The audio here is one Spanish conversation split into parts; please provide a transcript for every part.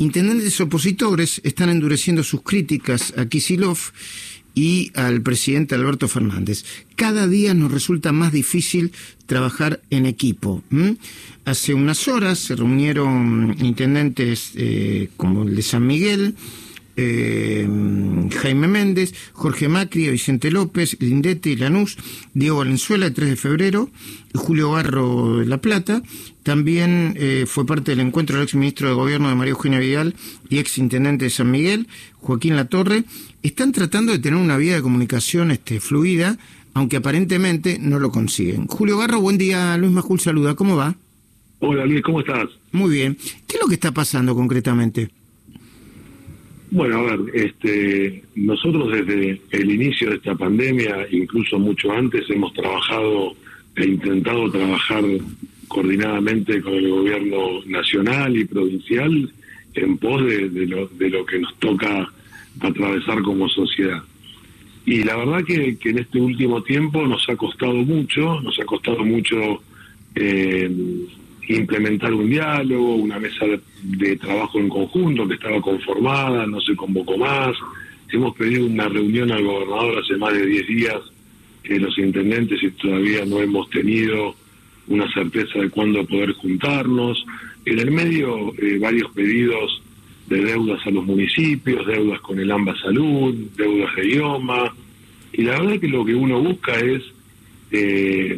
Intendentes opositores están endureciendo sus críticas a Kisilov y al presidente Alberto Fernández. Cada día nos resulta más difícil trabajar en equipo. Hace unas horas se reunieron intendentes eh, como el de San Miguel, eh, Jaime Méndez, Jorge Macri, Vicente López, Lindete y Lanús, Diego Valenzuela, el 3 de febrero, Julio Barro de La Plata. También eh, fue parte del encuentro del ex ministro de Gobierno de María Eugenia Vidal y ex intendente de San Miguel, Joaquín Latorre. Están tratando de tener una vía de comunicación este, fluida, aunque aparentemente no lo consiguen. Julio Barro, buen día. Luis Majul saluda. ¿Cómo va? Hola Luis, ¿cómo estás? Muy bien. ¿Qué es lo que está pasando concretamente? Bueno, a ver, este, nosotros desde el inicio de esta pandemia, incluso mucho antes, hemos trabajado e intentado trabajar coordinadamente con el gobierno nacional y provincial en pos de, lo, de lo que nos toca atravesar como sociedad. Y la verdad que, en este último tiempo nos ha costado mucho, nos ha costado mucho eh, implementar un diálogo, una mesa de, trabajo en conjunto que estaba conformada, no se convocó más. Hemos pedido una reunión al gobernador hace más de 10 días, los intendentes y todavía no hemos tenido una certeza de cuándo poder juntarnos. En el medio, eh, varios pedidos de deudas a los municipios, deudas con el AMBA Salud, deudas de idioma. Y la verdad que lo que uno busca es eh,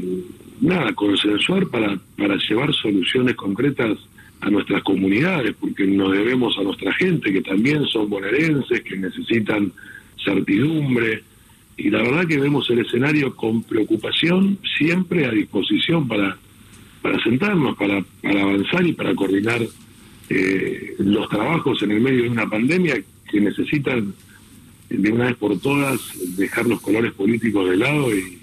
nada, consensuar para, para llevar soluciones concretas a nuestras comunidades, porque nos debemos a nuestra gente, que también son bonaerenses, que necesitan certidumbre, y la verdad que vemos el escenario con preocupación, siempre a disposición para, para sentarnos, para, para avanzar y para coordinar eh, los trabajos en el medio de una pandemia que necesitan de una vez por todas dejar los colores políticos de lado y,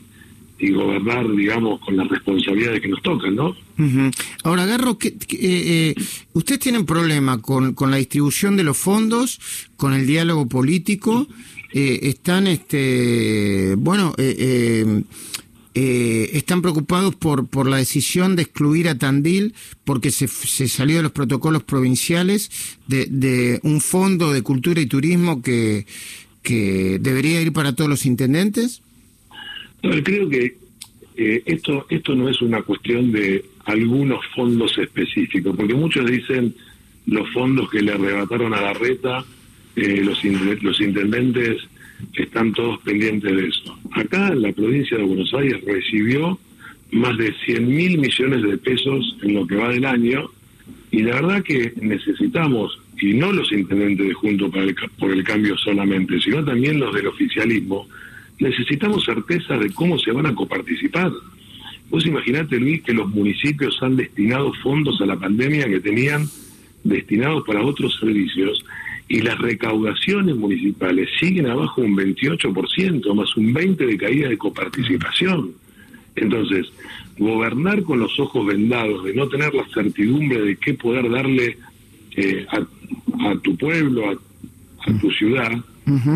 y gobernar, digamos, con las responsabilidades que nos tocan, ¿no? Ahora, Garro, que, eh, eh, ustedes tienen problema con, con la distribución de los fondos, con el diálogo político, eh, están, este, bueno, están preocupados por, por la decisión de excluir a Tandil porque se, se salió de los protocolos provinciales de, de un fondo de cultura y turismo que, que debería ir para todos los intendentes. Creo que eh, esto, esto no es una cuestión de algunos fondos específicos, porque muchos dicen los fondos que le arrebataron a la reta, eh, los, los intendentes están todos pendientes de eso. Acá la provincia de Buenos Aires recibió más de 100 mil millones de pesos en lo que va del año y la verdad que necesitamos, y no los intendentes de Junto para por el Cambio solamente, sino también los del oficialismo, necesitamos certeza de cómo se van a coparticipar. Vos imaginate, Luis, que los municipios han destinado fondos a la pandemia que tenían destinados para otros servicios y las recaudaciones municipales siguen abajo un 28%, más un 20% de caída de coparticipación. Entonces, gobernar con los ojos vendados, de no tener la certidumbre de qué poder darle eh, a, tu pueblo, a tu ciudad,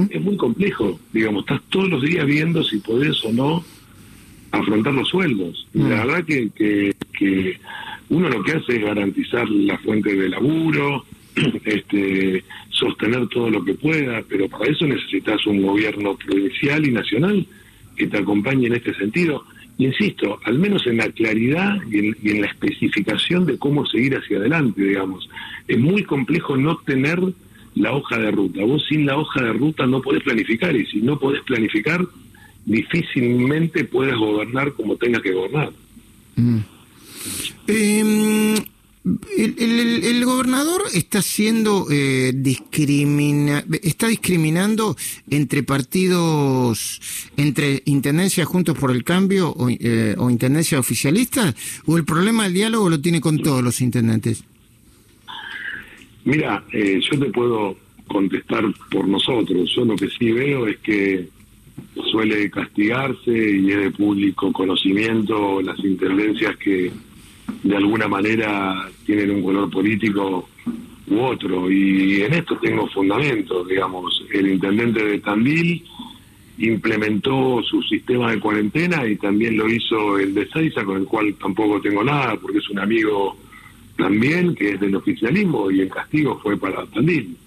es muy complejo. Digamos, estás todos los días viendo si podés o no afrontar los sueldos. La mm. verdad que, que, uno lo que hace es garantizar la fuente de laburo, este, sostener todo lo que pueda, pero para eso necesitas un gobierno provincial y nacional que te acompañe en este sentido. Insisto, al menos en la claridad y en, y en la especificación de cómo seguir hacia adelante, digamos. Es muy complejo no tener la hoja de ruta. Vos sin la hoja de ruta no podés planificar y si no podés planificar, difícilmente puedes gobernar como tengas que gobernar. Mm. Em, el, gobernador está siendo eh, discrimina, está discriminando entre partidos, entre intendencia juntos por el cambio o, eh, o intendencia oficialista, o el problema del diálogo lo tiene con todos los intendentes. Mira, eh, yo te puedo contestar por nosotros. Yo lo que sí veo es que suele castigarse y es de público conocimiento las intendencias que de alguna manera tienen un color político u otro. Y en esto tengo fundamentos, digamos. El intendente de Tandil implementó su sistema de cuarentena y también lo hizo el de Seiza, con el cual tampoco tengo nada, porque es un amigo también que es del oficialismo y el castigo fue para Tandil.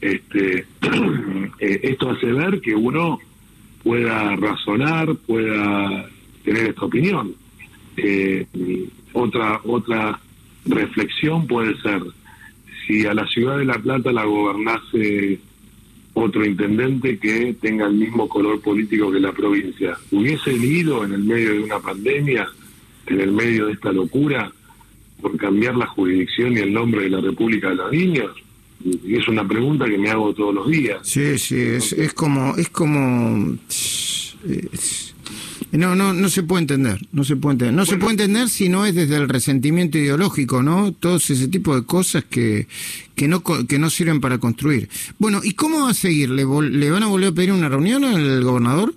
Este, eh, esto hace ver que uno pueda razonar, pueda tener esta opinión. Eh, otra otra reflexión puede ser si a la ciudad de La Plata la gobernase otro intendente que tenga el mismo color político que la provincia. ¿Hubiese ido en el medio de una pandemia, en el medio de esta locura, por cambiar la jurisdicción y el nombre de la República de los Niños? Y es una pregunta que me hago todos los días. Sí, sí, es, es como... Es como no, no, no se puede entender, no se puede entender. No se puede entender si no es desde el resentimiento ideológico, ¿no? Todos ese tipo de cosas que, que, no, que no sirven para construir. Bueno, ¿y cómo va a seguir? ¿Le, ¿Le van a volver a pedir una reunión al gobernador?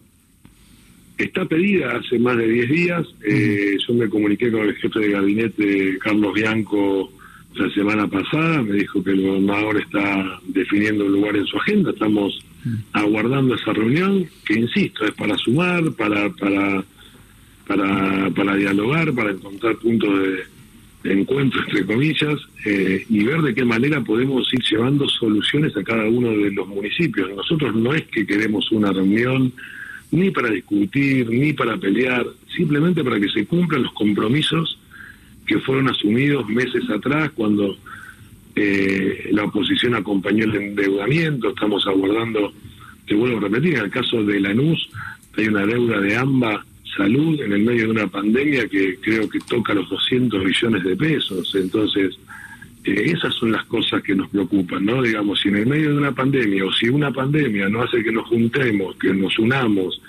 Está pedida hace más de 10 días. Eh, yo me comuniqué con el jefe de gabinete, Carlos Bianco, la semana pasada. Me dijo que el gobernador está definiendo un lugar en su agenda. Estamos aguardando esa reunión, que insisto, es para sumar, para, para, para, para dialogar, para encontrar puntos de, encuentro, entre comillas, eh, y ver de qué manera podemos ir llevando soluciones a cada uno de los municipios. Nosotros no es que queremos una reunión ni para discutir, ni para pelear, simplemente para que se cumplan los compromisos que fueron asumidos meses atrás cuando eh, la oposición acompañó el endeudamiento, estamos aguardando, te vuelvo a repetir, en el caso de Lanús hay una deuda de AMBA Salud en el medio de una pandemia que creo que toca los 200 millones de pesos, entonces eh, esas son las cosas que nos preocupan, ¿no? Digamos, si en el medio de una pandemia o si una pandemia no hace que nos juntemos, que nos unamos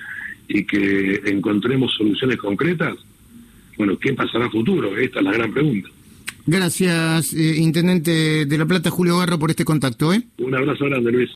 y que encontremos soluciones concretas, bueno, ¿qué pasará a futuro? Esta es la gran pregunta. Gracias, eh, Intendente de La Plata, Julio Garro, por este contacto. ¿eh? Un abrazo grande, Luis.